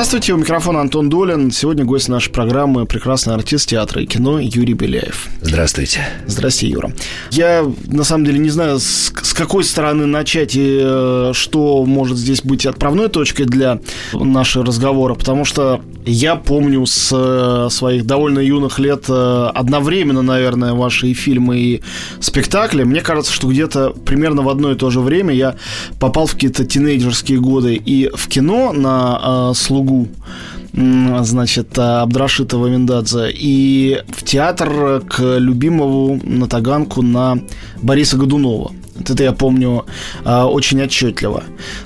Здравствуйте, у микрофона Антон Долин. Сегодня гость нашей программы прекрасный артист театра и кино Юрий Беляев. Здравствуйте. Здравствуйте, Юра. Я, на самом деле, не знаю, с, с какой стороны начать и э, что может здесь быть отправной точкой для нашего разговора, потому что я помню с э, своих довольно юных лет э, одновременно, наверное, ваши и фильмы, и спектакли. Мне кажется, что где-то примерно в одно и то же время я попал в какие-то тинейджерские годы и в кино на э, слугу значит, Абдрашитова Миндадзе, и в театр к любимому на Таганку на Бориса Годунова. Это я помню э, очень отчетливо.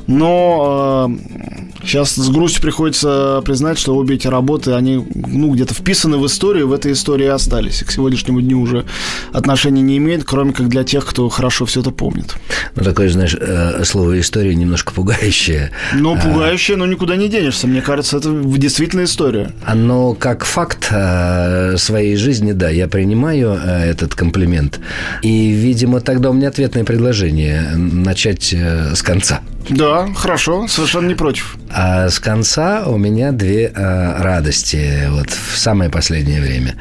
Но э, сейчас с грустью приходится признать, что обе эти работы, они ну, где-то вписаны в историю, в этой истории остались. И к сегодняшнему дню уже отношения не имеют, кроме как для тех, кто хорошо все это помнит. Ну, такое, знаешь, э, слово история немножко пугающее. Ну, пугающее, но никуда не денешься. Мне кажется, это действительно история. Оно как факт э, своей жизни, да, я принимаю э, этот комплимент. И, видимо, тогда у меня ответное предложение начать с конца. Да, хорошо, совершенно не против. А с конца у меня две а, радости вот в самое последнее время.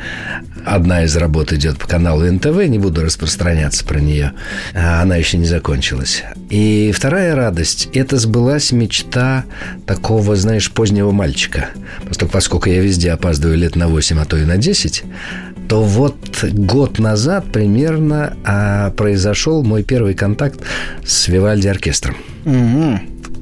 Одна из работ идет по каналу НТВ, не буду распространяться про нее. А она еще не закончилась. И вторая радость – это сбылась мечта такого, знаешь, позднего мальчика. Поскольку, я везде опаздываю лет на 8, а то и на 10, то вот год назад примерно а, произошел мой первый контакт с Вивальди оркестром. Угу.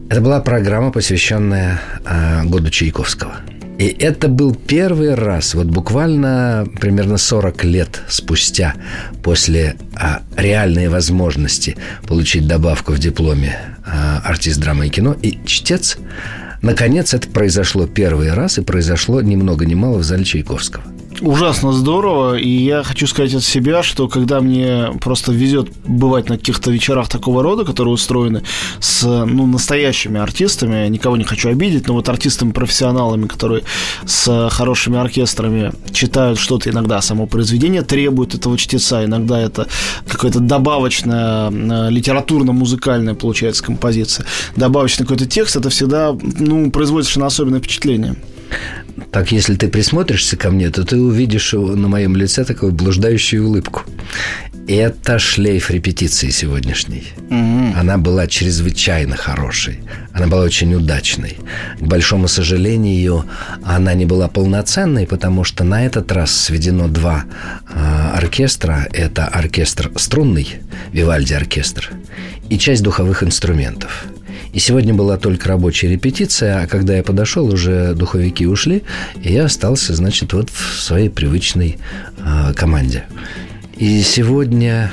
Это была программа, посвященная а, году Чайковского. И это был первый раз, вот буквально примерно 40 лет спустя, после а, реальной возможности получить добавку в дипломе а, артист драмы и кино, и чтец, наконец это произошло первый раз, и произошло ни много ни мало в зале Чайковского. Ужасно здорово, и я хочу сказать от себя, что когда мне просто везет бывать на каких-то вечерах такого рода, которые устроены с ну, настоящими артистами, никого не хочу обидеть, но вот артистами-профессионалами, которые с хорошими оркестрами читают что-то иногда, само произведение требует этого чтеца, иногда это какая-то добавочная э, литературно-музыкальная получается композиция, добавочный какой-то текст, это всегда ну, производит совершенно особенное впечатление. Так, если ты присмотришься ко мне, то ты увидишь на моем лице такую блуждающую улыбку. Это шлейф репетиции сегодняшней. Угу. Она была чрезвычайно хорошей. Она была очень удачной. К большому сожалению, она не была полноценной, потому что на этот раз сведено два э, оркестра. Это оркестр струнный, Вивальди оркестр, и часть духовых инструментов. И сегодня была только рабочая репетиция, а когда я подошел, уже духовики ушли, и я остался, значит, вот в своей привычной э, команде. И сегодня,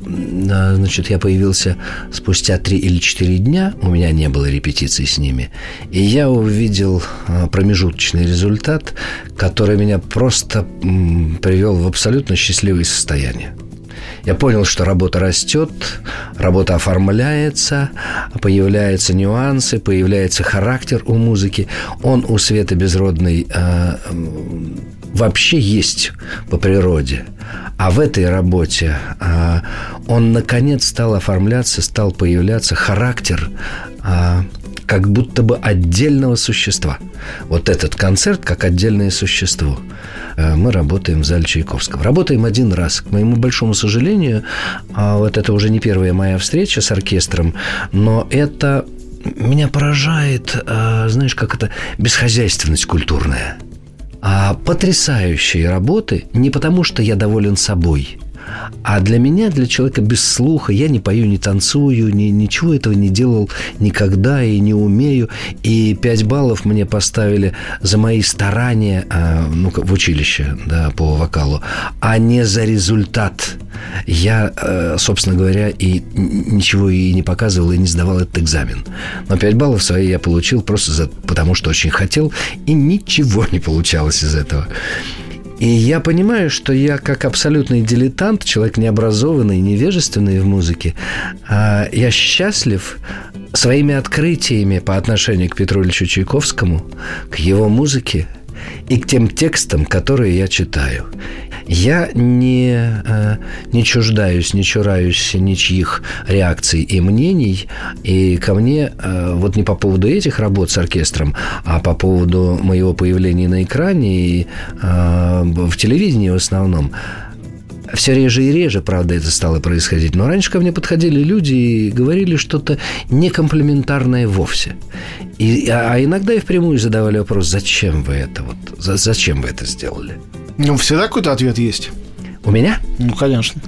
значит, я появился спустя три или четыре дня, у меня не было репетиции с ними, и я увидел промежуточный результат, который меня просто привел в абсолютно счастливое состояние. Я понял, что работа растет, работа оформляется, появляются нюансы, появляется характер у музыки. Он у Светы Безродной э, вообще есть по природе. А в этой работе э, он, наконец, стал оформляться, стал появляться характер э, как будто бы отдельного существа. Вот этот концерт как отдельное существо. Э, мы работаем в зале Чайковского. Работаем один раз. К моему большому сожалению, а вот это уже не первая моя встреча с оркестром, но это меня поражает, э, знаешь, как это бесхозяйственность культурная. А потрясающие работы не потому, что я доволен собой – а для меня, для человека без слуха, я не пою, не танцую, ни, ничего этого не делал никогда и не умею. И пять баллов мне поставили за мои старания а, ну, в училище да, по вокалу, а не за результат. Я, э, собственно говоря, и ничего и не показывал, и не сдавал этот экзамен. Но пять баллов свои я получил просто за, потому, что очень хотел, и ничего не получалось из этого. И я понимаю, что я как абсолютный дилетант, человек необразованный, невежественный в музыке, а, я счастлив своими открытиями по отношению к Петру Ильичу Чайковскому, к его музыке и к тем текстам, которые я читаю. Я не, э, не чуждаюсь, не чураюсь ничьих реакций и мнений. И ко мне, э, вот не по поводу этих работ с оркестром, а по поводу моего появления на экране и э, в телевидении в основном, все реже и реже, правда, это стало происходить. Но раньше ко мне подходили люди и говорили что-то некомплементарное вовсе. И, а, а иногда и впрямую задавали вопрос, зачем вы это вот, за, зачем вы это сделали? Ну, всегда какой-то ответ есть. У меня? Ну, конечно.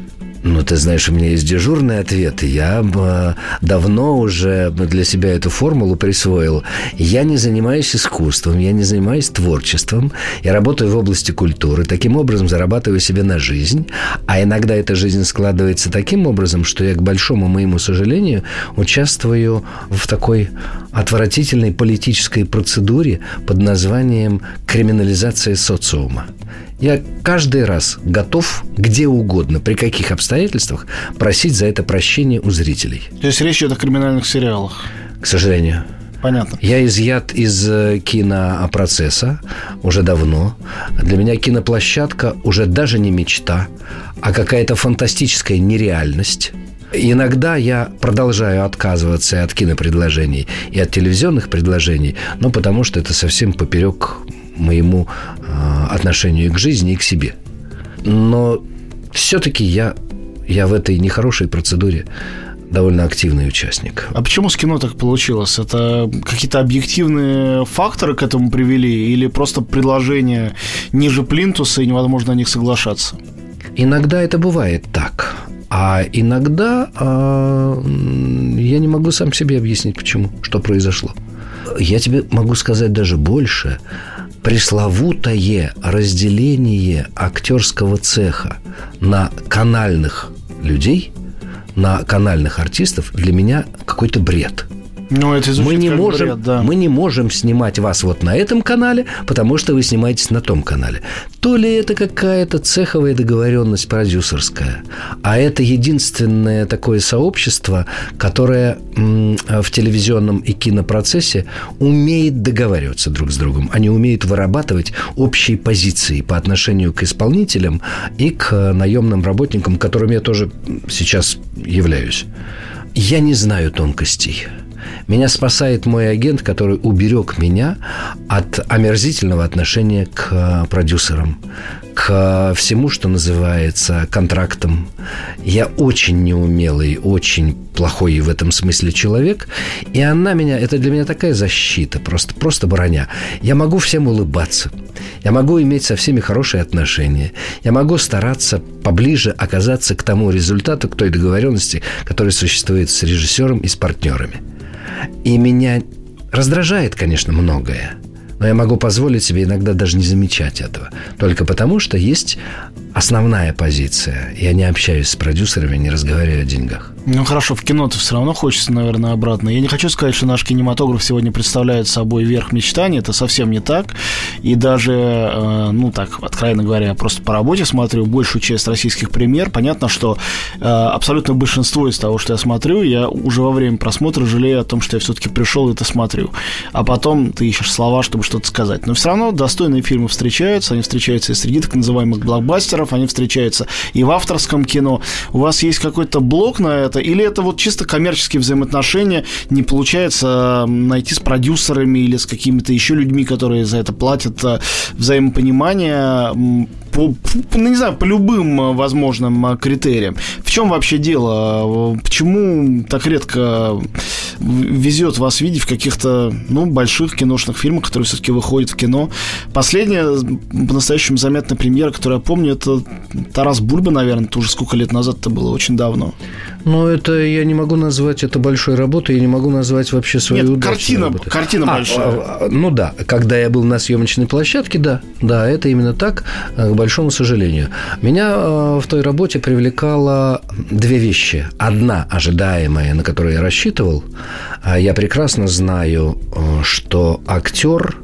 Ну, ты знаешь, у меня есть дежурный ответ. Я э, давно уже для себя эту формулу присвоил. Я не занимаюсь искусством, я не занимаюсь творчеством. Я работаю в области культуры. Таким образом зарабатываю себе на жизнь. А иногда эта жизнь складывается таким образом, что я, к большому моему сожалению, участвую в такой отвратительной политической процедуре под названием криминализация социума. Я каждый раз готов где угодно, при каких обстоятельствах, просить за это прощение у зрителей. То есть речь идет о криминальных сериалах? К сожалению. Понятно. Я изъят из э, кинопроцесса уже давно. Для меня киноплощадка уже даже не мечта, а какая-то фантастическая нереальность. Иногда я продолжаю отказываться от кинопредложений и от телевизионных предложений, но потому что это совсем поперек моему отношению к жизни и к себе. Но все-таки я, я в этой нехорошей процедуре довольно активный участник. А почему с кино так получилось? Это какие-то объективные факторы к этому привели или просто предложения ниже плинтуса и невозможно на них соглашаться? Иногда это бывает так. А иногда э, я не могу сам себе объяснить, почему, что произошло. Я тебе могу сказать даже больше пресловутое разделение актерского цеха на канальных людей, на канальных артистов для меня какой-то бред – ну, это мы не можем, бред, да. мы не можем снимать вас вот на этом канале, потому что вы снимаетесь на том канале. То ли это какая-то цеховая договоренность продюсерская, а это единственное такое сообщество, которое в телевизионном и кинопроцессе умеет договариваться друг с другом. Они умеют вырабатывать общие позиции по отношению к исполнителям и к наемным работникам, которыми я тоже сейчас являюсь. Я не знаю тонкостей. Меня спасает мой агент, который уберег меня от омерзительного отношения к э, продюсерам, к всему, что называется контрактом. Я очень неумелый, очень плохой в этом смысле человек, и она меня, это для меня такая защита, просто, просто броня. Я могу всем улыбаться, я могу иметь со всеми хорошие отношения, я могу стараться поближе оказаться к тому результату, к той договоренности, которая существует с режиссером и с партнерами. И меня раздражает, конечно, многое. Но я могу позволить себе иногда даже не замечать этого. Только потому, что есть основная позиция. Я не общаюсь с продюсерами, не разговариваю о деньгах. Ну хорошо, в кино-то все равно хочется, наверное, обратно. Я не хочу сказать, что наш кинематограф сегодня представляет собой верх мечтаний. Это совсем не так. И даже, э, ну так, откровенно говоря, я просто по работе смотрю большую часть российских премьер. Понятно, что э, абсолютно большинство из того, что я смотрю, я уже во время просмотра жалею о том, что я все-таки пришел и это смотрю. А потом ты ищешь слова, чтобы что-то сказать. Но все равно достойные фильмы встречаются. Они встречаются и среди так называемых блокбастеров, они встречаются и в авторском кино. У вас есть какой-то блок на это? Или это вот чисто коммерческие взаимоотношения, не получается найти с продюсерами или с какими-то еще людьми, которые за это платят, э, взаимопонимание по, ну, не знаю, по любым э, возможным э, критериям. В чем вообще дело? Почему так редко везет вас видеть в каких-то, ну, больших киношных фильмах, которые все-таки выходят в кино? Последняя по-настоящему заметная премьера, которую я помню, это Тарас Бульба, наверное, это уже сколько лет назад это было, очень давно. Ну, это я не могу назвать это большой работой, я не могу назвать вообще свою Нет, картина, работой. картина а, большая. А, а, ну да, когда я был на съемочной площадке, да, да, это именно так, э, к большому сожалению. Меня э, в той работе привлекало две вещи. Одна ожидаемая, на которую я рассчитывал. Я прекрасно знаю, э, что актер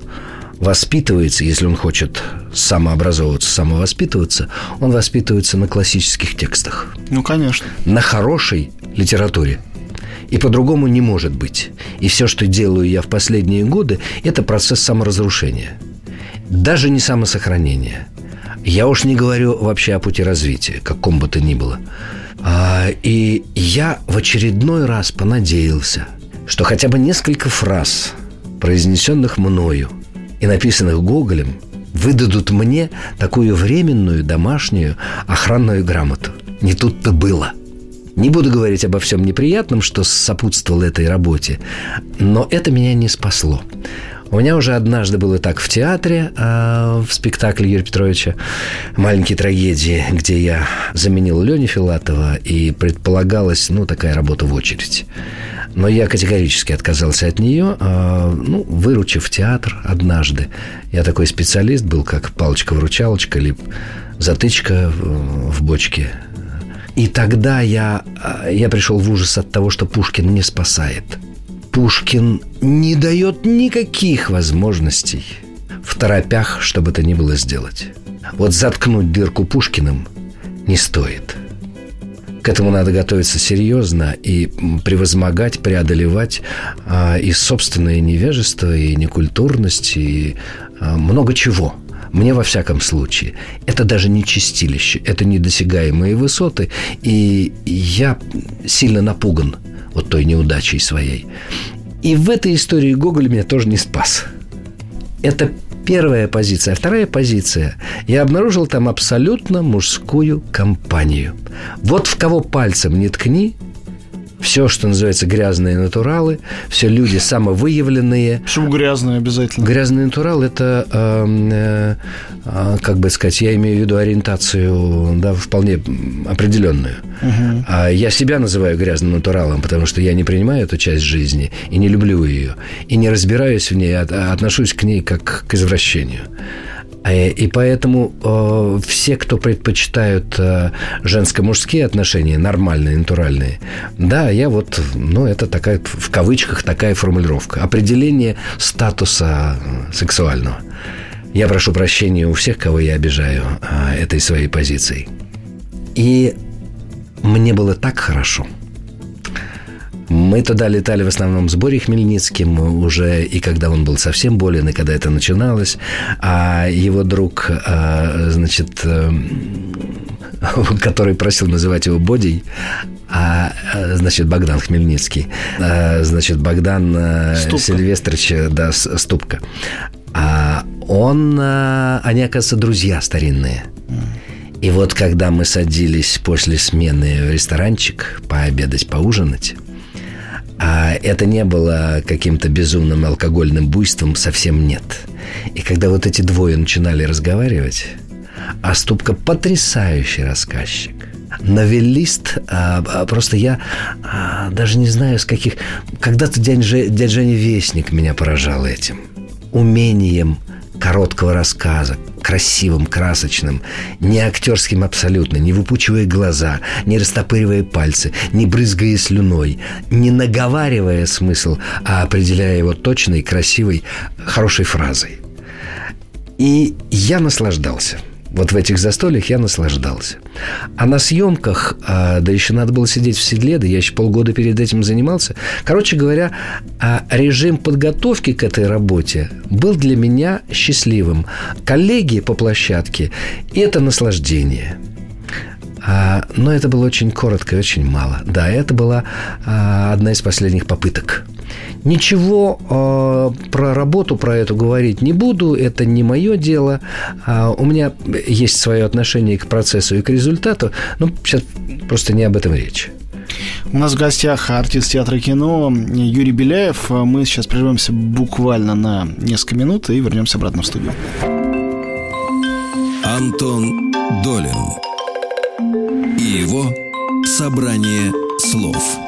воспитывается, если он хочет самообразовываться, самовоспитываться, он воспитывается на классических текстах. Ну, конечно. На хорошей литературе. И по-другому не может быть. И все, что делаю я в последние годы, это процесс саморазрушения. Даже не самосохранения. Я уж не говорю вообще о пути развития, каком бы то ни было. А, и я в очередной раз понадеялся, что хотя бы несколько фраз, произнесенных мною и написанных Гоголем, выдадут мне такую временную домашнюю охранную грамоту. Не тут-то было. Не буду говорить обо всем неприятном, что сопутствовало этой работе, но это меня не спасло. У меня уже однажды было так в театре, э, в спектакле Юрия Петровича «Маленькие трагедии», где я заменил Леню Филатова, и предполагалась, ну, такая работа в очередь. Но я категорически отказался от нее, э, ну, выручив театр однажды. Я такой специалист был, как палочка-выручалочка, либо затычка в бочке. И тогда я, э, я пришел в ужас от того, что Пушкин не спасает – Пушкин не дает никаких возможностей в торопях, чтобы это ни было сделать. Вот заткнуть дырку Пушкиным не стоит. К этому надо готовиться серьезно и превозмогать, преодолевать а, и собственное невежество, и некультурность, и а, много чего – мне во всяком случае. Это даже не чистилище, это недосягаемые высоты, и я сильно напуган вот той неудачей своей. И в этой истории Гоголь меня тоже не спас. Это первая позиция. А вторая позиция. Я обнаружил там абсолютно мужскую компанию. Вот в кого пальцем не ткни – все, что называется грязные натуралы, все люди самовыявленные. Почему грязные обязательно? Грязный натурал – это, э, э, как бы сказать, я имею в виду ориентацию да, вполне определенную. Угу. А я себя называю грязным натуралом, потому что я не принимаю эту часть жизни и не люблю ее, и не разбираюсь в ней, а отношусь к ней как к извращению. Э, и поэтому э, все, кто предпочитают э, женско-мужские отношения, нормальные, натуральные, да, я вот, ну, это такая, в кавычках, такая формулировка. Определение статуса э, сексуального. Я прошу прощения у всех, кого я обижаю э, этой своей позицией. И мне было так хорошо – мы туда летали в основном с Борей Хмельницким уже, и когда он был совсем болен, и когда это начиналось. А его друг, а, значит, э, который просил называть его Бодей, а, значит, Богдан Хмельницкий, а, значит, Богдан э, Ступка. Сильвестрович, да, Ступка. А он, они, оказывается, друзья старинные. И вот когда мы садились после смены в ресторанчик пообедать, поужинать, а это не было каким-то безумным алкогольным буйством, совсем нет. И когда вот эти двое начинали разговаривать, а Ступка потрясающий рассказчик. Новеллист, а, а, просто я а, даже не знаю, с каких... Когда-то дядя, дядя Женя Вестник меня поражал этим. Умением короткого рассказа, красивым, красочным, не актерским абсолютно, не выпучивая глаза, не растопыривая пальцы, не брызгая слюной, не наговаривая смысл, а определяя его точной, красивой, хорошей фразой. И я наслаждался – вот в этих застольях я наслаждался. А на съемках, а, да еще надо было сидеть в седле, да я еще полгода перед этим занимался. Короче говоря, а, режим подготовки к этой работе был для меня счастливым. Коллеги по площадке – это наслаждение. А, но это было очень коротко и очень мало. Да, это была одна из последних попыток. Ничего э, про работу про эту говорить не буду, это не мое дело. Э, у меня есть свое отношение к процессу и к результату, но сейчас просто не об этом речь. У нас в гостях артист театра и кино Юрий Беляев. Мы сейчас прервемся буквально на несколько минут и вернемся обратно в студию. Антон Долин и его собрание слов.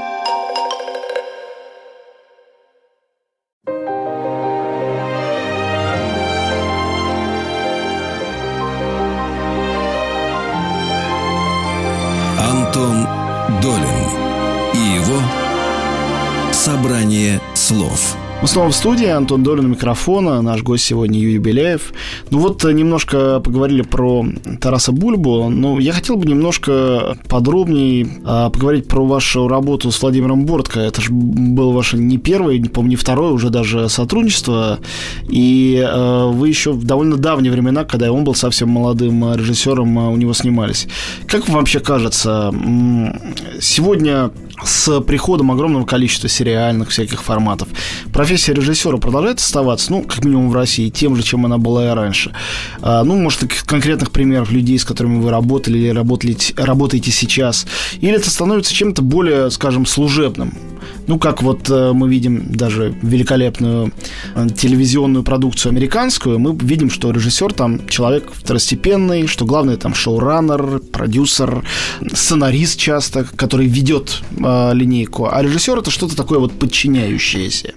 Слов – Мы снова в студии, Антон Долин у микрофона, наш гость сегодня Юрий Беляев. Ну вот э, немножко поговорили про Тараса Бульбу, но я хотел бы немножко подробнее а, поговорить про вашу работу с Владимиром Бортко. Это же было ваше не первое, не помню, не второе уже даже сотрудничество, и а, вы еще в довольно давние времена, когда он был совсем молодым режиссером, у него снимались. Как вам вообще кажется, сегодня с приходом огромного количества сериальных всяких форматов. Профессия режиссера продолжает оставаться, ну, как минимум в России, тем же, чем она была и раньше. А, ну, может, конкретных примеров людей, с которыми вы работали или работали, работаете сейчас. Или это становится чем-то более, скажем, служебным. Ну, как вот э, мы видим даже великолепную э, телевизионную продукцию американскую, мы видим, что режиссер там человек второстепенный, что главное там шоураннер, продюсер, сценарист часто, который ведет э, линейку. А режиссер это что-то такое вот подчиняющееся.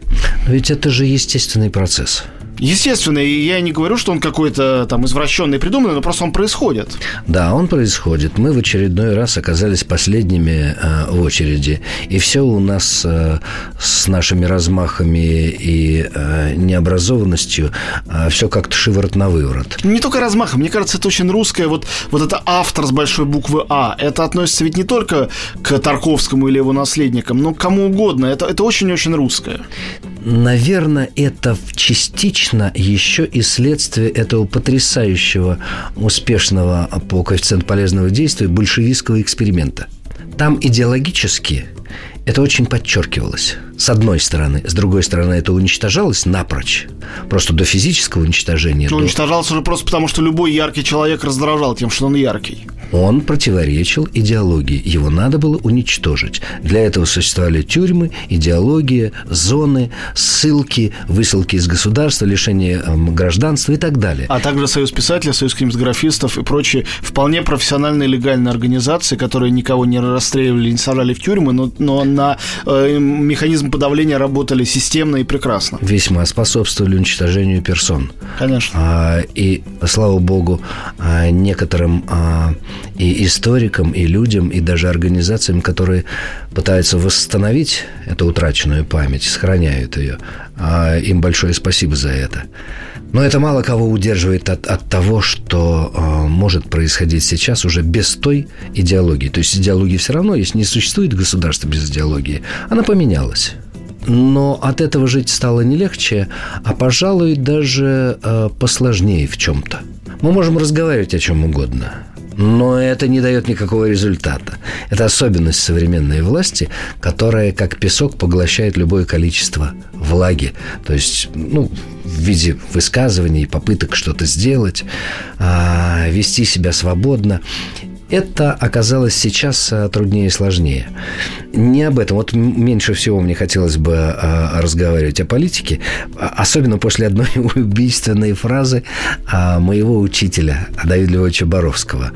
Ведь это же естественный процесс. Естественно, и я не говорю, что он какой-то там извращенный, придуманный, но просто он происходит. Да, он происходит. Мы в очередной раз оказались последними э, в очереди, и все у нас э, с нашими размахами и э, необразованностью э, все как-то шиворот на выворот. Не только размахом, мне кажется, это очень русское. Вот, вот это автор с большой буквы А. Это относится ведь не только к Тарковскому или его наследникам, но к кому угодно. Это, это очень-очень русское. Наверное, это частично еще и следствие этого потрясающего, успешного по коэффициенту полезного действия большевистского эксперимента. Там идеологически это очень подчеркивалось. С одной стороны. С другой стороны, это уничтожалось напрочь. Просто до физического уничтожения. Но до... уничтожалось уже просто потому, что любой яркий человек раздражал тем, что он яркий. Он противоречил идеологии. Его надо было уничтожить. Для этого существовали тюрьмы, идеология, зоны, ссылки, высылки из государства, лишение э, гражданства и так далее. А также Союз писателей, Союз кинематографистов и прочие вполне профессиональные легальные организации, которые никого не расстреливали, не сажали в тюрьмы, но, но на э, механизм подавления работали системно и прекрасно. Весьма способствовали уничтожению персон. Конечно. А, и, слава богу, а, некоторым а, и историкам, и людям, и даже организациям, которые пытаются восстановить эту утраченную память, сохраняют ее. А, им большое спасибо за это. Но это мало кого удерживает от, от того, что э, может происходить сейчас уже без той идеологии. То есть идеологии все равно есть, не существует государства без идеологии. Она поменялась. Но от этого жить стало не легче, а, пожалуй, даже э, посложнее в чем-то. Мы можем разговаривать о чем угодно, но это не дает никакого результата. Это особенность современной власти, которая, как песок, поглощает любое количество влаги. То есть, ну, в виде высказываний, попыток что-то сделать, а, вести себя свободно. Это оказалось сейчас а, труднее и сложнее. Не об этом. Вот меньше всего мне хотелось бы а, разговаривать о политике, особенно после одной убийственной фразы моего учителя Давида Львовича Боровского.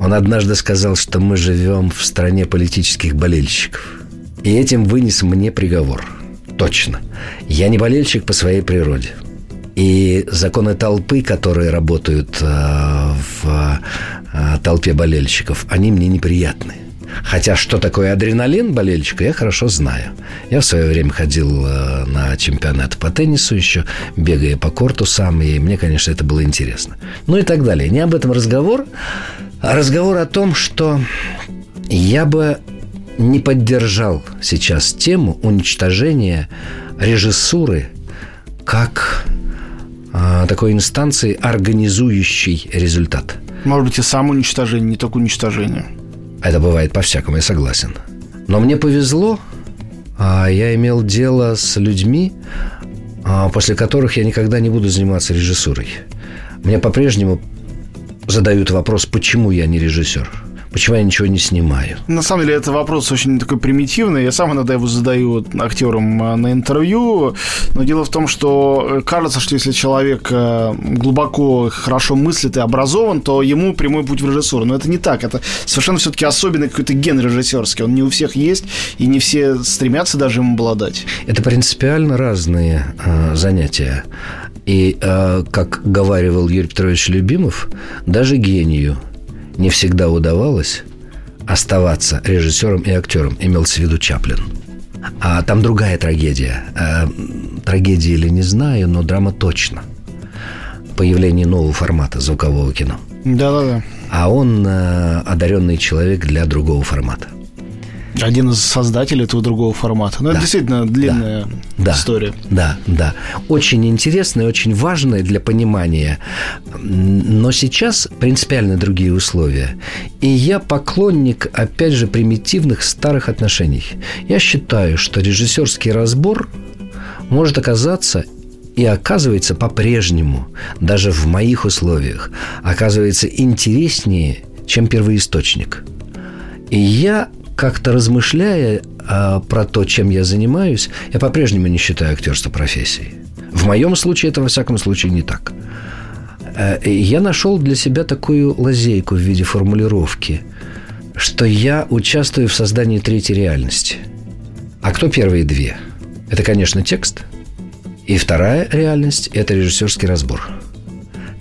Он однажды сказал, что мы живем в стране политических болельщиков. И этим вынес мне приговор. Точно. Я не болельщик по своей природе. И законы толпы, которые работают э, в э, толпе болельщиков, они мне неприятны. Хотя что такое адреналин болельщика, я хорошо знаю. Я в свое время ходил э, на чемпионат по теннису еще, бегая по корту сам, и мне, конечно, это было интересно. Ну и так далее. Не об этом разговор, а разговор о том, что я бы не поддержал сейчас тему уничтожения режиссуры как такой инстанции, организующей результат. Может быть, и самоуничтожение, не только уничтожение. Это бывает по-всякому, я согласен. Но мне повезло, а, я имел дело с людьми, а, после которых я никогда не буду заниматься режиссурой. Мне по-прежнему задают вопрос, почему я не режиссер – Почему я ничего не снимаю? На самом деле, это вопрос очень такой примитивный. Я сам иногда его задаю актерам э, на интервью. Но дело в том, что э, кажется, что если человек э, глубоко, хорошо мыслит и образован, то ему прямой путь в режиссуру. Но это не так. Это совершенно все-таки особенный какой-то ген режиссерский. Он не у всех есть, и не все стремятся даже им обладать. Это принципиально разные э, занятия. И, э, как говаривал Юрий Петрович Любимов, даже гению – не всегда удавалось оставаться режиссером и актером, имелся в виду Чаплин. А там другая трагедия. А, трагедия или не знаю, но драма точно. Появление нового формата звукового кино. Да-да-да. А он э, одаренный человек для другого формата. Один из создателей этого другого формата. Ну, да. это действительно длинная да. история. Да, да. Очень интересная, очень важная для понимания. Но сейчас принципиально другие условия. И я поклонник, опять же, примитивных старых отношений. Я считаю, что режиссерский разбор может оказаться и оказывается по-прежнему, даже в моих условиях, оказывается интереснее, чем первоисточник. И я как-то размышляя а, про то, чем я занимаюсь, я по-прежнему не считаю актерство профессией. В моем случае это, во всяком случае, не так. Э, я нашел для себя такую лазейку в виде формулировки, что я участвую в создании третьей реальности. А кто первые две? Это, конечно, текст. И вторая реальность – это режиссерский разбор.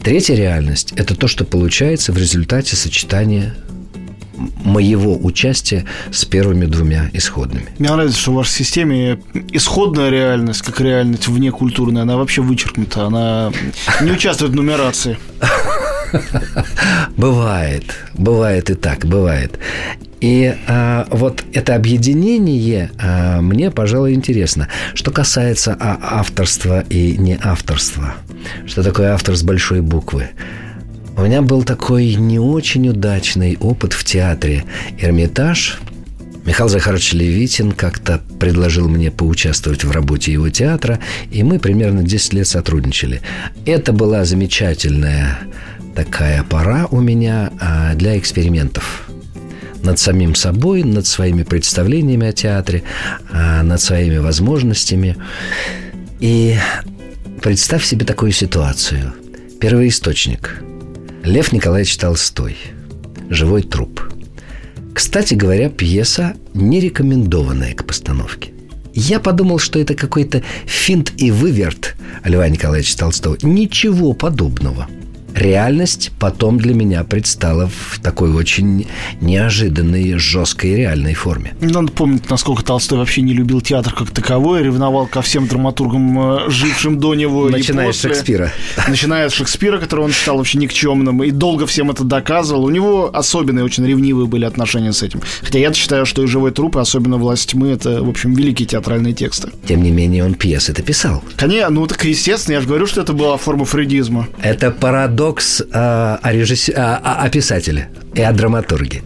Третья реальность – это то, что получается в результате сочетания моего участия с первыми двумя исходными. Мне нравится, что в вашей системе исходная реальность, как реальность вне культурная, она вообще вычеркнута, она не участвует в нумерации. Бывает, бывает и так, бывает. И а, вот это объединение а, мне, пожалуй, интересно. Что касается а, авторства и не авторства, что такое автор с большой буквы? У меня был такой не очень удачный опыт в театре «Эрмитаж». Михаил Захарович Левитин как-то предложил мне поучаствовать в работе его театра, и мы примерно 10 лет сотрудничали. Это была замечательная такая пора у меня а, для экспериментов над самим собой, над своими представлениями о театре, а, над своими возможностями. И представь себе такую ситуацию. Первоисточник – Лев Николаевич Толстой. Живой труп. Кстати говоря, пьеса не рекомендованная к постановке. Я подумал, что это какой-то финт и выверт Льва Николаевича Толстого. Ничего подобного – реальность потом для меня предстала в такой очень неожиданной, жесткой реальной форме. Надо помнить, насколько Толстой вообще не любил театр как таковой, ревновал ко всем драматургам, э, жившим до него Начиная с Шекспира. Начиная с Шекспира, которого он считал вообще никчемным, и долго всем это доказывал. У него особенные, очень ревнивые были отношения с этим. Хотя я считаю, что и «Живой труп», и особенно «Власть тьмы» — это, в общем, великие театральные тексты. Тем не менее, он пьесы это писал. Конечно, ну так естественно, я же говорю, что это была форма фрейдизма. Это парадокс парадокс э, о, режисс... о, о писателе и о драматурге.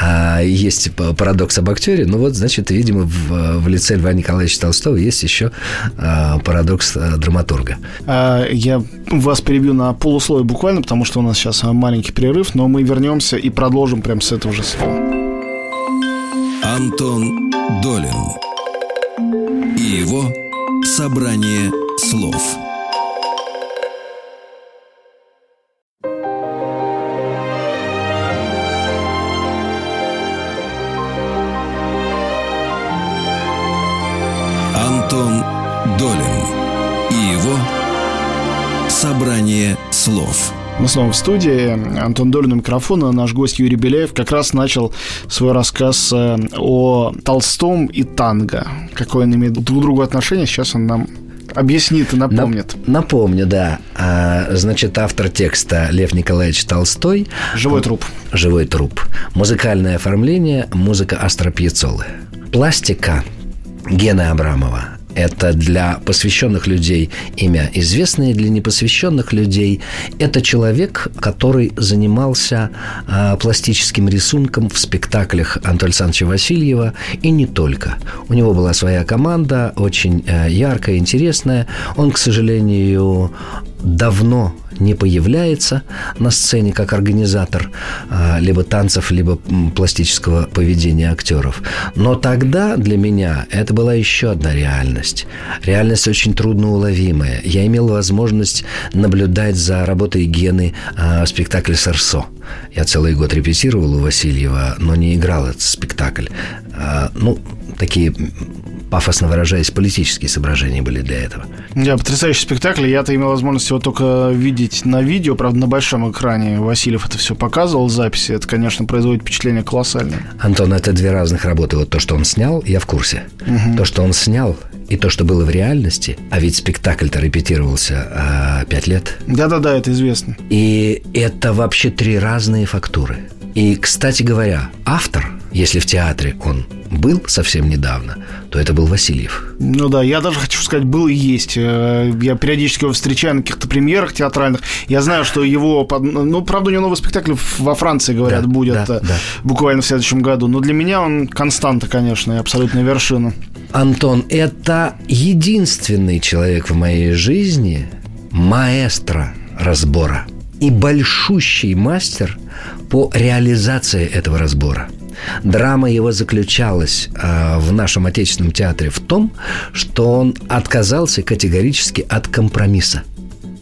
А есть парадокс об актере, ну вот, значит, видимо, в, в лице Льва Николаевича Толстого есть еще а, парадокс а, драматурга. А, я вас перебью на полусловие буквально, потому что у нас сейчас маленький перерыв, но мы вернемся и продолжим прямо с этого же слова. Антон Долин и его собрание слов – слов. Мы снова в студии. Антон Долин у микрофона. Наш гость Юрий Беляев как раз начал свой рассказ э, о Толстом и танго. Какое он имеет друг к другу отношение, сейчас он нам объяснит и напомнит. Напомню, да. А, значит, автор текста Лев Николаевич Толстой. Живой труп. Живой труп. Музыкальное оформление, музыка Астра Пьяцолы. Пластика Гены Абрамова это для посвященных людей имя известное, для непосвященных людей это человек, который занимался э, пластическим рисунком в спектаклях Антона Александровича Васильева и не только. У него была своя команда, очень э, яркая, интересная. Он, к сожалению, давно не появляется на сцене как организатор а, либо танцев, либо пластического поведения актеров. Но тогда для меня это была еще одна реальность. Реальность очень трудноуловимая. Я имел возможность наблюдать за работой Гены а, в спектакле «Сарсо». Я целый год репетировал у Васильева, но не играл этот спектакль. А, ну, такие пафосно выражаясь, политические соображения были для этого. Да, потрясающий спектакль. Я-то имел возможность его только видеть на видео, правда, на большом экране. Васильев это все показывал, записи. Это, конечно, производит впечатление колоссальное. Антон, это две разных работы. Вот то, что он снял, я в курсе. Угу. То, что он снял, и то, что было в реальности, а ведь спектакль-то репетировался а, пять лет. Да-да-да, это известно. И это вообще три разные фактуры. И, кстати говоря, автор, если в театре он был совсем недавно, то это был Васильев. Ну да, я даже хочу сказать, был и есть. Э, я периодически его встречаю на каких-то премьерах театральных. Я знаю, что его... Ну, правда, у него новый спектакль во Франции, говорят, да, будет да, э, да. буквально в следующем году. Но для меня он константа, конечно, и абсолютная вершина. Антон, это единственный человек в моей жизни, маэстро разбора и большущий мастер по реализации этого разбора. Драма его заключалась э, в нашем отечественном театре в том, что он отказался категорически от компромисса.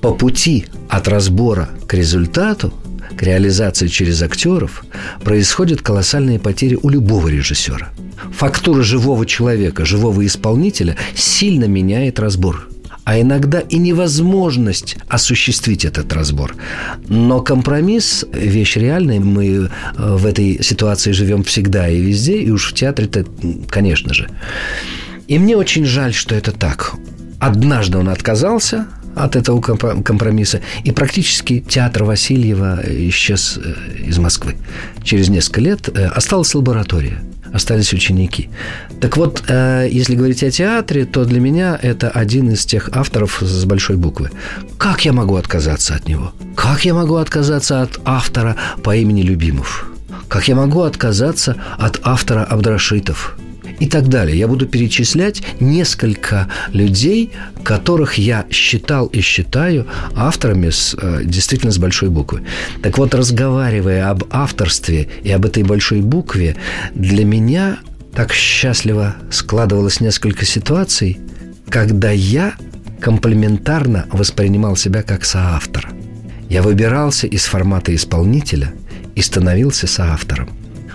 По пути от разбора к результату, к реализации через актеров, происходят колоссальные потери у любого режиссера. Фактура живого человека, живого исполнителя сильно меняет разбор – а иногда и невозможность осуществить этот разбор. Но компромисс – вещь реальная. Мы э, в этой ситуации живем всегда и везде, и уж в театре-то, конечно же. И мне очень жаль, что это так. Однажды он отказался от этого компромисса, и практически театр Васильева исчез э, из Москвы. Через несколько лет э, осталась лаборатория – остались ученики. Так вот, э, если говорить о театре, то для меня это один из тех авторов с большой буквы. Как я могу отказаться от него? Как я могу отказаться от автора по имени Любимов? Как я могу отказаться от автора Абдрашитов? И так далее. Я буду перечислять несколько людей, которых я считал и считаю авторами с, э, действительно с большой буквы. Так вот, разговаривая об авторстве и об этой большой букве, для меня так счастливо складывалось несколько ситуаций, когда я комплементарно воспринимал себя как соавтор. Я выбирался из формата исполнителя и становился соавтором.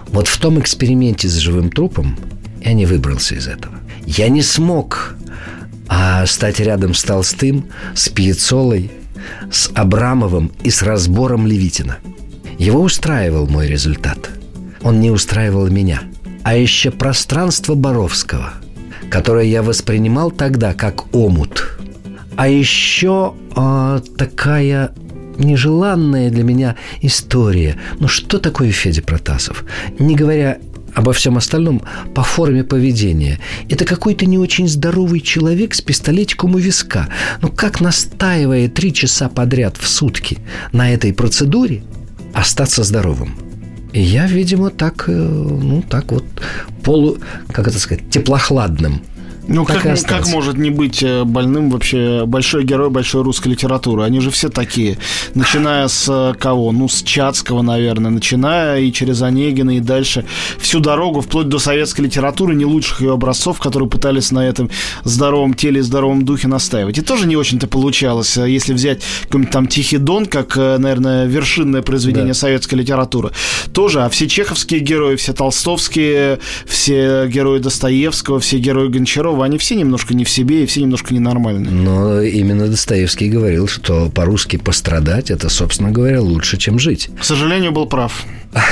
Вот в том эксперименте с живым трупом я не выбрался из этого. Я не смог а стать рядом с Толстым, с Пьяцолой, с Абрамовым и с разбором Левитина. Его устраивал мой результат. Он не устраивал меня. А еще пространство Боровского, которое я воспринимал тогда как омут. А еще э, такая нежеланная для меня история. Ну что такое Федя Протасов? Не говоря обо всем остальном по форме поведения. Это какой-то не очень здоровый человек с пистолетиком у виска. Но как настаивая три часа подряд в сутки на этой процедуре, остаться здоровым? И я, видимо, так, э, ну, так вот, полу, как это сказать, теплохладным ну, как, как может не быть э, больным вообще большой герой большой русской литературы? Они же все такие. Начиная с э, кого? Ну, с Чацкого, наверное. Начиная и через Онегина, и дальше. Всю дорогу, вплоть до советской литературы, не лучших ее образцов, которые пытались на этом здоровом теле и здоровом духе настаивать. И тоже не очень-то получалось. Э, если взять какой-нибудь там Тихий Дон, как, наверное, вершинное произведение да. советской литературы, тоже. А все чеховские герои, все толстовские, все герои Достоевского, все герои Гончарова, Петрова, они все немножко не в себе и все немножко ненормальные. Но именно Достоевский говорил, что по-русски пострадать – это, собственно говоря, лучше, чем жить. К сожалению, был прав.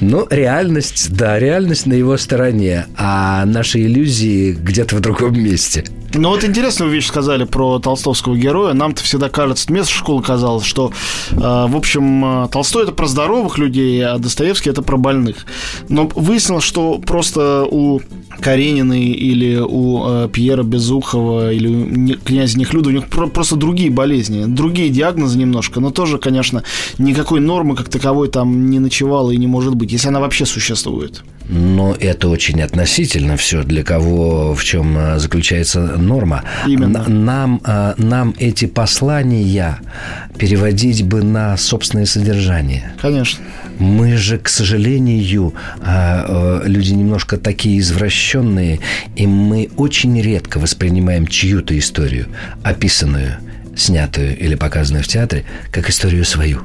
Ну, реальность, да, реальность на его стороне, а наши иллюзии где-то в другом месте. Ну вот интересную вещь сказали про толстовского героя. Нам-то всегда кажется, мне со школы казалось, что, э, в общем, э, Толстой это про здоровых людей, а Достоевский это про больных. Но выяснилось, что просто у Карениной или у э, Пьера Безухова или у не, князя Нехлюда у них про, просто другие болезни, другие диагнозы немножко, но тоже, конечно, никакой нормы как таковой там не ночевало и не может быть, если она вообще существует. Но это очень относительно все, для кого в чем э, заключается норма. Именно. Нам, э, нам эти послания переводить бы на собственное содержание. Конечно. Мы же, к сожалению, э, люди немножко такие извращенные, и мы очень редко воспринимаем чью-то историю, описанную, снятую или показанную в театре, как историю свою.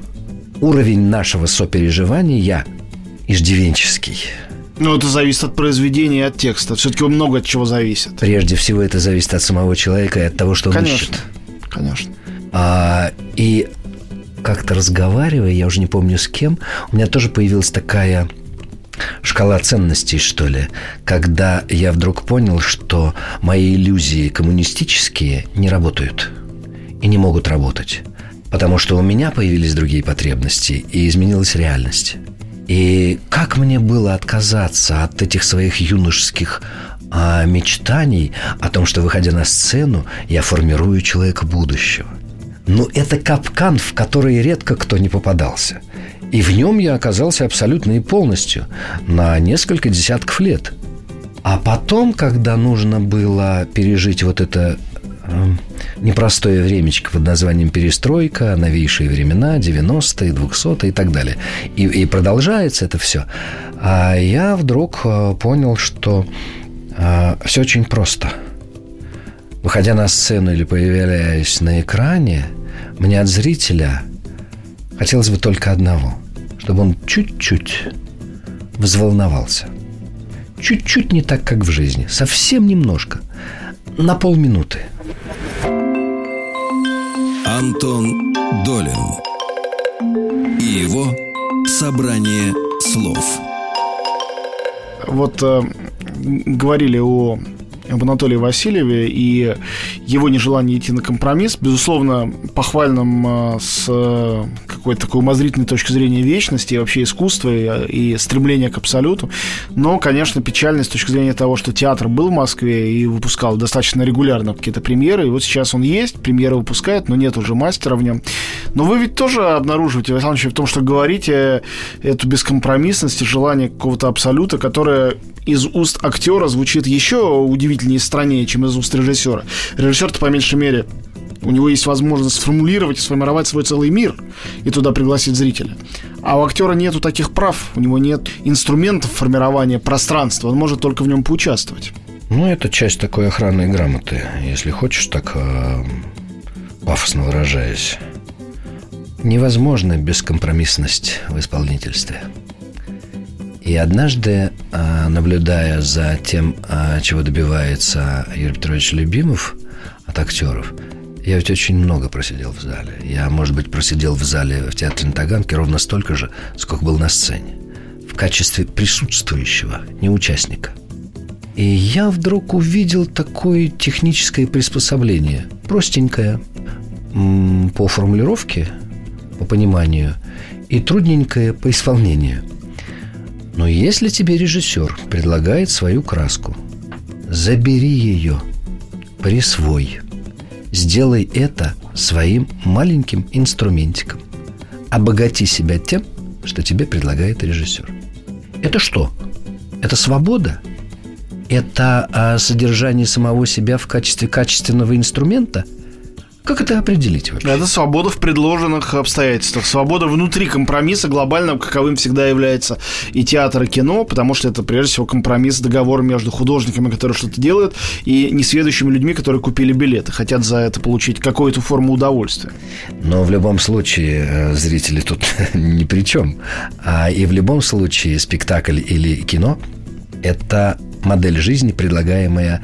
Уровень нашего сопереживания иждивенческий – ну, это зависит от произведения и от текста. Все-таки много от чего зависит. Прежде всего, это зависит от самого человека и от того, что он Конечно. ищет. Конечно. А, и как-то разговаривая, я уже не помню с кем, у меня тоже появилась такая шкала ценностей, что ли, когда я вдруг понял, что мои иллюзии коммунистические не работают и не могут работать. Потому что у меня появились другие потребности и изменилась реальность. И как мне было отказаться от этих своих юношеских а, мечтаний о том, что, выходя на сцену, я формирую человека будущего? Ну, это капкан, в который редко кто не попадался. И в нем я оказался абсолютно и полностью на несколько десятков лет. А потом, когда нужно было пережить вот это непростое времечко под названием «Перестройка», «Новейшие времена», «90-е», «200-е» и так далее. И, и продолжается это все. А я вдруг э, понял, что э, все очень просто. Выходя на сцену или появляясь на экране, мне от зрителя – Хотелось бы только одного, чтобы он чуть-чуть взволновался. Чуть-чуть не так, как в жизни. Совсем немножко. На полминуты. Антон Долин и его собрание слов. Вот э, говорили о об Анатолии Васильеве и его нежелание идти на компромисс, безусловно, похвальным э, с э, какой-то такой умозрительной точки зрения вечности и вообще искусства и, и стремления к абсолюту. Но, конечно, печально с точки зрения того, что театр был в Москве и выпускал достаточно регулярно какие-то премьеры, и вот сейчас он есть, премьеры выпускает, но нет уже мастера в нем. Но вы ведь тоже обнаруживаете, Александр в том, что говорите эту бескомпромиссность и желание какого-то абсолюта, которое из уст актера звучит еще удивительнее и страннее, чем из уст режиссера. Режиссер-то, по меньшей мере, у него есть возможность сформулировать и сформировать свой целый мир и туда пригласить зрителя. А у актера нету таких прав, у него нет инструментов формирования пространства, он может только в нем поучаствовать. Ну, это часть такой охранной грамоты, если хочешь так э, пафосно выражаясь. Невозможна бескомпромиссность в исполнительстве. И однажды, а, наблюдая за тем, а, чего добивается Юрий Петрович Любимов от актеров, я ведь очень много просидел в зале. Я, может быть, просидел в зале в театре на Таганке ровно столько же, сколько был на сцене. В качестве присутствующего, не участника. И я вдруг увидел такое техническое приспособление. Простенькое по формулировке, по пониманию, и трудненькое по исполнению – но если тебе режиссер предлагает свою краску, забери ее, присвой. Сделай это своим маленьким инструментиком. Обогати себя тем, что тебе предлагает режиссер. Это что? Это свобода? Это а, содержание самого себя в качестве качественного инструмента – как это определить вообще? Это свобода в предложенных обстоятельствах. Свобода внутри компромисса глобального, каковым всегда является и театр, и кино, потому что это, прежде всего, компромисс, договор между художниками, которые что-то делают, и несведущими людьми, которые купили билеты, хотят за это получить какую-то форму удовольствия. Но в любом случае э, зрители тут ни при чем. А и в любом случае спектакль или кино – это модель жизни, предлагаемая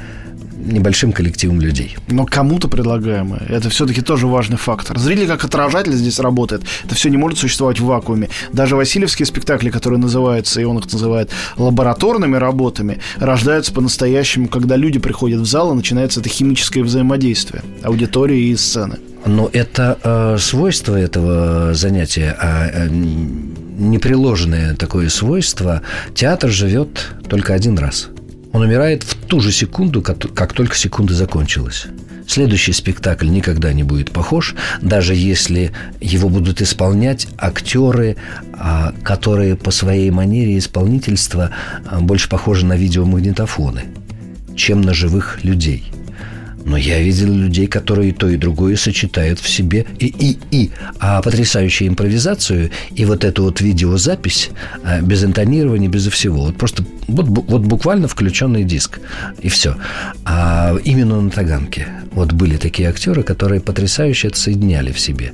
небольшим коллективом людей. Но кому-то предлагаемое. Это все-таки тоже важный фактор. Зритель как отражатель здесь работает. Это все не может существовать в вакууме. Даже Васильевские спектакли, которые называются, и он их называет лабораторными работами, рождаются по-настоящему, когда люди приходят в зал, и начинается это химическое взаимодействие аудитории и сцены. Но это э, свойство этого занятия, а э, неприложенное такое свойство, театр живет только один раз – он умирает в ту же секунду, как, только секунда закончилась. Следующий спектакль никогда не будет похож, даже если его будут исполнять актеры, а, которые по своей манере исполнительства а, больше похожи на видеомагнитофоны, чем на живых людей – но я видел людей, которые то, и другое сочетают в себе и, и, и. А потрясающую импровизацию и вот эту вот видеозапись а, без интонирования, без всего. Вот просто вот, вот буквально включенный диск. И все. А именно на Таганке вот были такие актеры, которые потрясающе это соединяли в себе.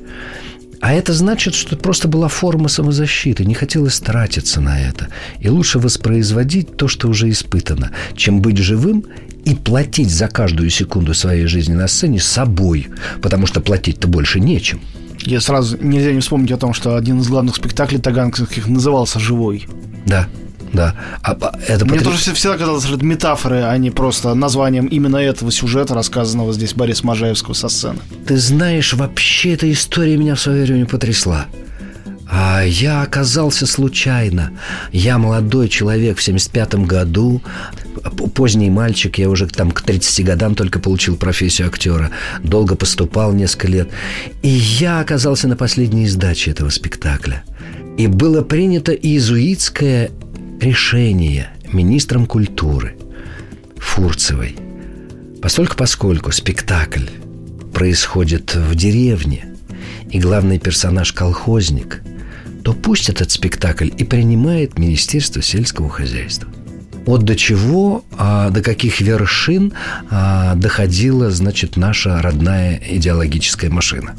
А это значит, что просто была форма самозащиты, не хотелось тратиться на это. И лучше воспроизводить то, что уже испытано, чем быть живым и платить за каждую секунду своей жизни на сцене собой, потому что платить-то больше нечем. Я сразу нельзя не вспомнить о том, что один из главных спектаклей таганских назывался «Живой». Да. Да. А, это Мне потряс... тоже всегда казалось, что это метафоры, а не просто названием именно этого сюжета, рассказанного здесь Бориса Можаевского со сцены. Ты знаешь, вообще эта история меня в свое время потрясла. А я оказался случайно. Я молодой человек в 75-м году, поздний мальчик, я уже там к 30 годам только получил профессию актера, долго поступал несколько лет. И я оказался на последней сдаче этого спектакля. И было принято иезуитское решение министром культуры Фурцевой. Постольку поскольку спектакль происходит в деревне, и главный персонаж – колхозник – то пусть этот спектакль и принимает Министерство сельского хозяйства. Вот до чего, а, до каких вершин а, доходила, значит, наша родная идеологическая машина.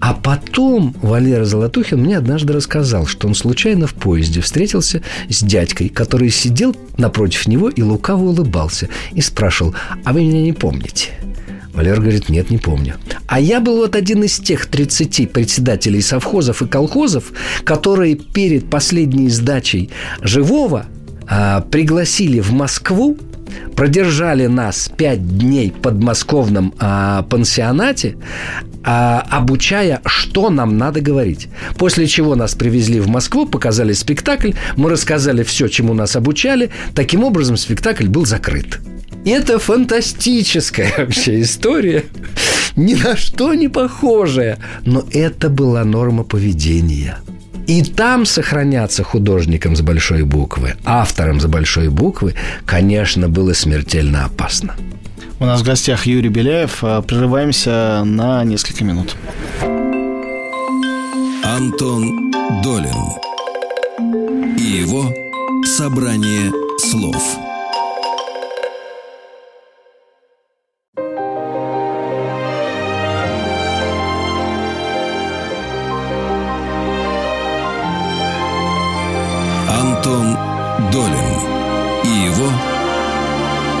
А потом Валера Золотухин мне однажды рассказал, что он случайно в поезде встретился с дядькой, который сидел напротив него и лукаво улыбался, и спрашивал, а вы меня не помните? Валер говорит, нет, не помню. А я был вот один из тех 30 председателей совхозов и колхозов, которые перед последней сдачей живого а, пригласили в Москву продержали нас пять дней в подмосковном а, пансионате, а, обучая, что нам надо говорить. После чего нас привезли в Москву, показали спектакль, мы рассказали все, чему нас обучали. Таким образом, спектакль был закрыт. Это фантастическая вообще история, ни на что не похожая, но это была норма поведения. И там сохраняться художником с большой буквы, автором с большой буквы, конечно, было смертельно опасно. У нас в гостях Юрий Беляев. А, прерываемся на несколько минут. Антон Долин и его «Собрание слов».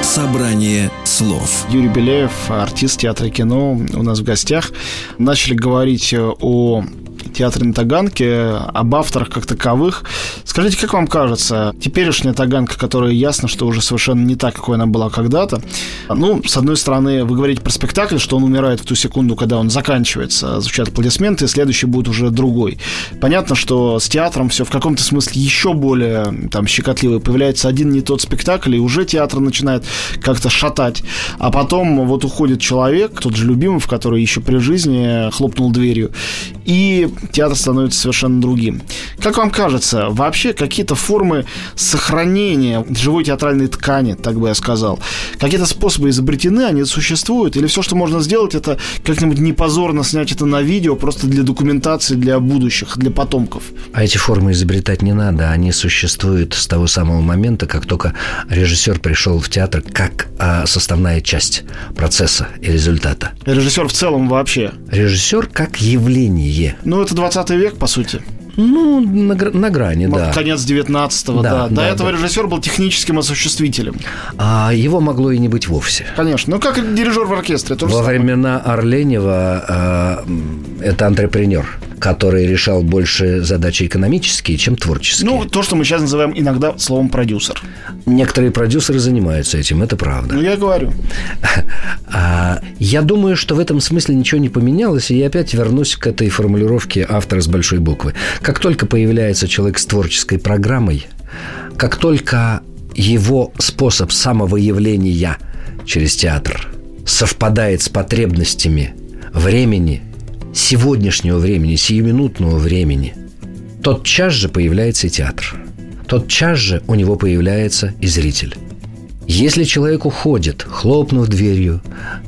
Собрание слов. Юрий Беляев, артист театра и кино, у нас в гостях. Начали говорить о театре на Таганке, об авторах как таковых. Скажите, как вам кажется, теперешняя Таганка, которая ясно, что уже совершенно не так, какой она была когда-то, ну, с одной стороны, вы говорите про спектакль, что он умирает в ту секунду, когда он заканчивается, звучат аплодисменты, и следующий будет уже другой. Понятно, что с театром все в каком-то смысле еще более там щекотливо. Появляется один не тот спектакль, и уже театр начинает как-то шатать. А потом вот уходит человек, тот же Любимов, который еще при жизни хлопнул дверью, и театр становится совершенно другим. Как вам кажется, вообще какие-то формы сохранения живой театральной ткани, так бы я сказал, какие-то способы изобретены, они существуют, или все, что можно сделать, это как-нибудь непозорно снять это на видео просто для документации, для будущих, для потомков? А эти формы изобретать не надо, они существуют с того самого момента, как только режиссер пришел в театр как а, составная часть процесса и результата. Режиссер в целом вообще? Режиссер как явление. Ну, это 20 век, по сути. Ну, на, на грани, да. Конец 19-го, да. да. До да, этого да. режиссер был техническим осуществителем. А его могло и не быть вовсе. Конечно. Ну, как дирижер в оркестре. Во времена Орленева э, это антрепренер который решал больше задачи экономические, чем творческие. Ну, то, что мы сейчас называем иногда словом продюсер. Некоторые продюсеры занимаются этим, это правда. Ну, я говорю. А, я думаю, что в этом смысле ничего не поменялось, и я опять вернусь к этой формулировке автора с большой буквы. Как только появляется человек с творческой программой, как только его способ самовыявления через театр совпадает с потребностями времени сегодняшнего времени, сиюминутного времени, тот час же появляется и театр. Тот час же у него появляется и зритель. Если человек уходит, хлопнув дверью,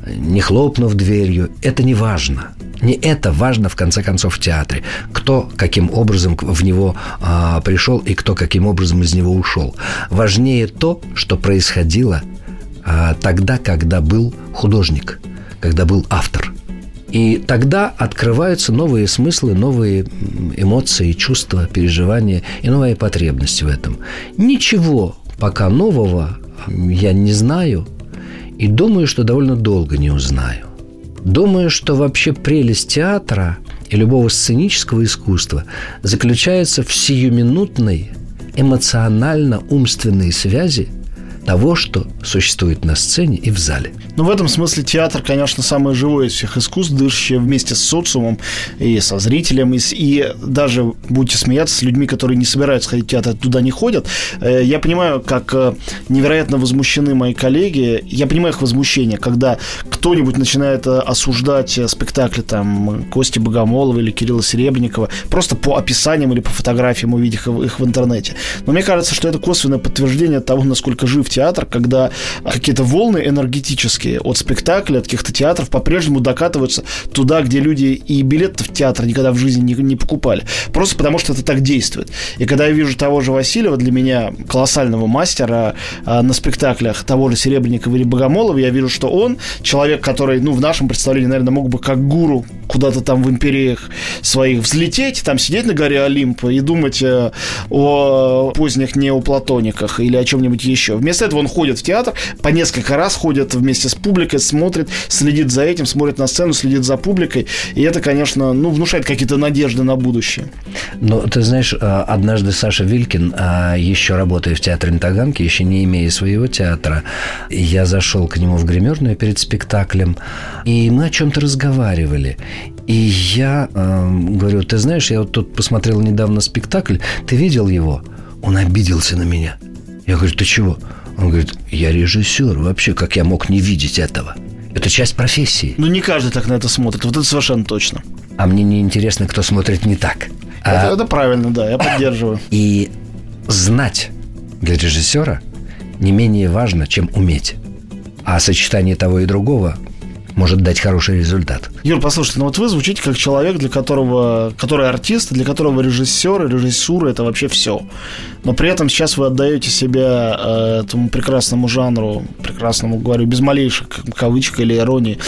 не хлопнув дверью, это не важно. Не это важно, в конце концов, в театре. Кто каким образом в него а, пришел и кто каким образом из него ушел. Важнее то, что происходило а, тогда, когда был художник, когда был автор – и тогда открываются новые смыслы, новые эмоции, чувства, переживания и новые потребности в этом. Ничего пока нового я не знаю и думаю, что довольно долго не узнаю. Думаю, что вообще прелесть театра и любого сценического искусства заключается в сиюминутной эмоционально-умственные связи того, что существует на сцене и в зале. Ну, в этом смысле театр, конечно, самое живое из всех искусств, дышащее вместе с социумом и со зрителем, и, и даже, будете смеяться, с людьми, которые не собираются ходить в театр, туда не ходят. Э, я понимаю, как э, невероятно возмущены мои коллеги. Я понимаю их возмущение, когда кто-нибудь начинает э, осуждать спектакли там Кости Богомолова или Кирилла Серебренникова просто по описаниям или по фотографиям, увидев их в интернете. Но мне кажется, что это косвенное подтверждение того, насколько жив театр театр, когда какие-то волны энергетические от спектакля, от каких-то театров по-прежнему докатываются туда, где люди и билет в театр никогда в жизни не, не покупали. Просто потому, что это так действует. И когда я вижу того же Васильева, для меня колоссального мастера а, на спектаклях того же Серебренникова или Богомолова, я вижу, что он человек, который, ну, в нашем представлении, наверное, мог бы как гуру куда-то там в империях своих взлететь, там сидеть на горе Олимпа и думать э, о поздних неоплатониках или о чем-нибудь еще. Вместо этого он ходит в театр, по несколько раз ходит вместе с публикой, смотрит, следит за этим, смотрит на сцену, следит за публикой. И это, конечно, ну, внушает какие-то надежды на будущее. Но ты знаешь, э, однажды Саша Вилькин, э, еще работая в театре на Таганке, еще не имея своего театра, я зашел к нему в гримерную перед спектаклем, и мы о чем-то разговаривали. И я э, говорю, ты знаешь, я вот тут посмотрел недавно спектакль, ты видел его? Он обиделся на меня. Я говорю, ты чего? Он говорит, я режиссер, вообще, как я мог не видеть этого? Это часть профессии. Ну, не каждый так на это смотрит, вот это совершенно точно. А мне не интересно, кто смотрит не так. Это, а... это правильно, да, я поддерживаю. И знать для режиссера не менее важно, чем уметь. А сочетание того и другого может дать хороший результат. Юр, послушайте, ну вот вы звучите как человек, для которого, который артист, для которого режиссер и режиссура это вообще все. Но при этом сейчас вы отдаете себя э, этому прекрасному жанру, прекрасному, говорю, без малейших кавычек или иронии,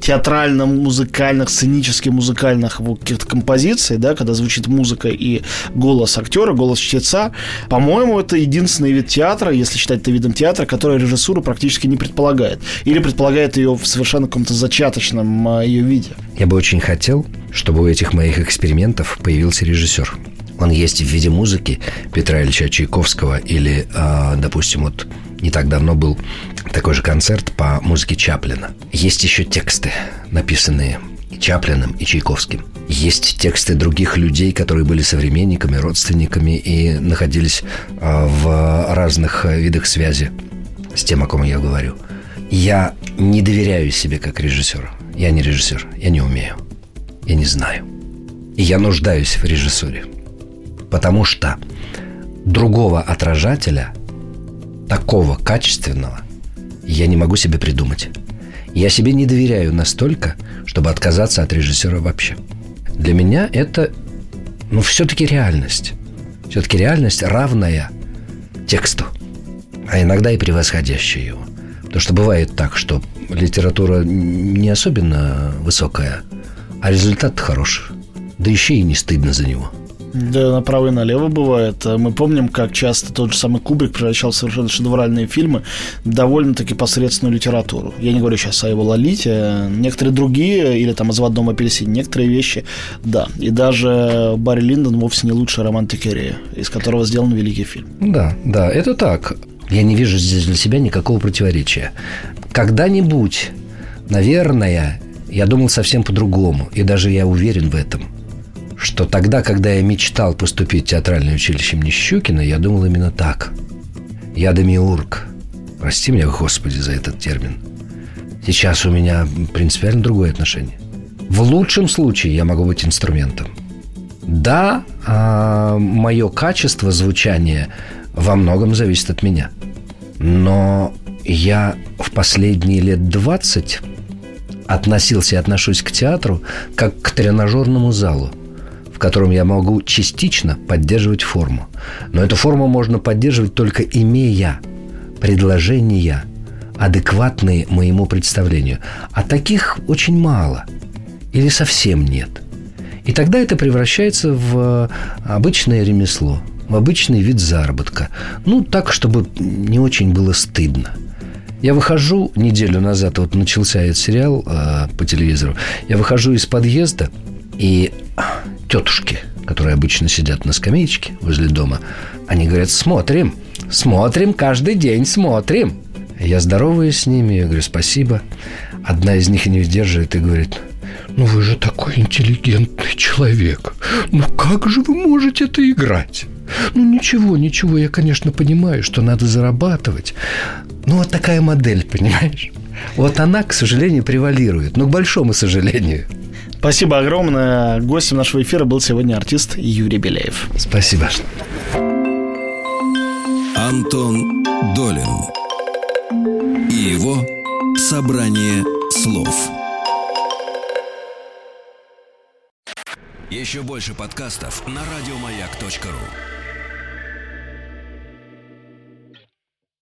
театрально-музыкальных, сценически-музыкальных каких-то композиций, да, когда звучит музыка и голос актера, голос чтеца, по-моему, это единственный вид театра, если считать это видом театра, который режиссура практически не предполагает. Или предполагает ее в совершенно каком-то зачаточном а, ее виде. Я бы очень хотел, чтобы у этих моих экспериментов появился режиссер. Он есть в виде музыки Петра Ильича Чайковского или, э, допустим, вот не так давно был такой же концерт по музыке Чаплина. Есть еще тексты, написанные Чаплиным, и Чайковским. Есть тексты других людей, которые были современниками, родственниками и находились э, в разных видах связи с тем, о ком я говорю. Я не доверяю себе как режиссеру. Я не режиссер, я не умею, я не знаю. И я нуждаюсь в режиссуре. Потому что другого отражателя, такого качественного, я не могу себе придумать. Я себе не доверяю настолько, чтобы отказаться от режиссера вообще. Для меня это, ну, все-таки реальность. Все-таки реальность равная тексту, а иногда и превосходящая его. Потому что бывает так, что литература не особенно высокая, а результат хороший. Да еще и не стыдно за него. Да, направо и налево бывает. Мы помним, как часто тот же самый Кубрик превращал в совершенно шедевральные фильмы довольно-таки посредственную литературу. Я не говорю сейчас о его Лолите. Некоторые другие, или там из одном апельсине, некоторые вещи, да. И даже Барри Линдон вовсе не лучший роман Текерея, из которого сделан великий фильм. Да, да, это так. Я не вижу здесь для себя никакого противоречия. Когда-нибудь, наверное, я думал совсем по-другому, и даже я уверен в этом – что тогда, когда я мечтал поступить в театральное училище имени Щукина, я думал именно так. Я демиург. Прости меня, Господи, за этот термин. Сейчас у меня принципиально другое отношение. В лучшем случае я могу быть инструментом. Да, а, мое качество звучания во многом зависит от меня. Но я в последние лет 20 относился и отношусь к театру как к тренажерному залу в котором я могу частично поддерживать форму. Но эту форму можно поддерживать только имея предложения, адекватные моему представлению. А таких очень мало или совсем нет. И тогда это превращается в обычное ремесло, в обычный вид заработка. Ну, так, чтобы не очень было стыдно. Я выхожу неделю назад, вот начался этот сериал э, по телевизору, я выхожу из подъезда, и тетушки которые обычно сидят на скамеечке возле дома, они говорят, смотрим, смотрим, каждый день смотрим. Я здороваюсь с ними, я говорю, спасибо. Одна из них не выдерживает и говорит, ну вы же такой интеллигентный человек. Ну как же вы можете это играть? Ну ничего, ничего, я, конечно, понимаю, что надо зарабатывать. Ну вот такая модель, понимаешь? Вот она, к сожалению, превалирует. Ну, к большому сожалению. Спасибо огромное. Гостем нашего эфира был сегодня артист Юрий Беляев. Спасибо. Антон Долин и его собрание слов. Еще больше подкастов на радиомаяк.ру.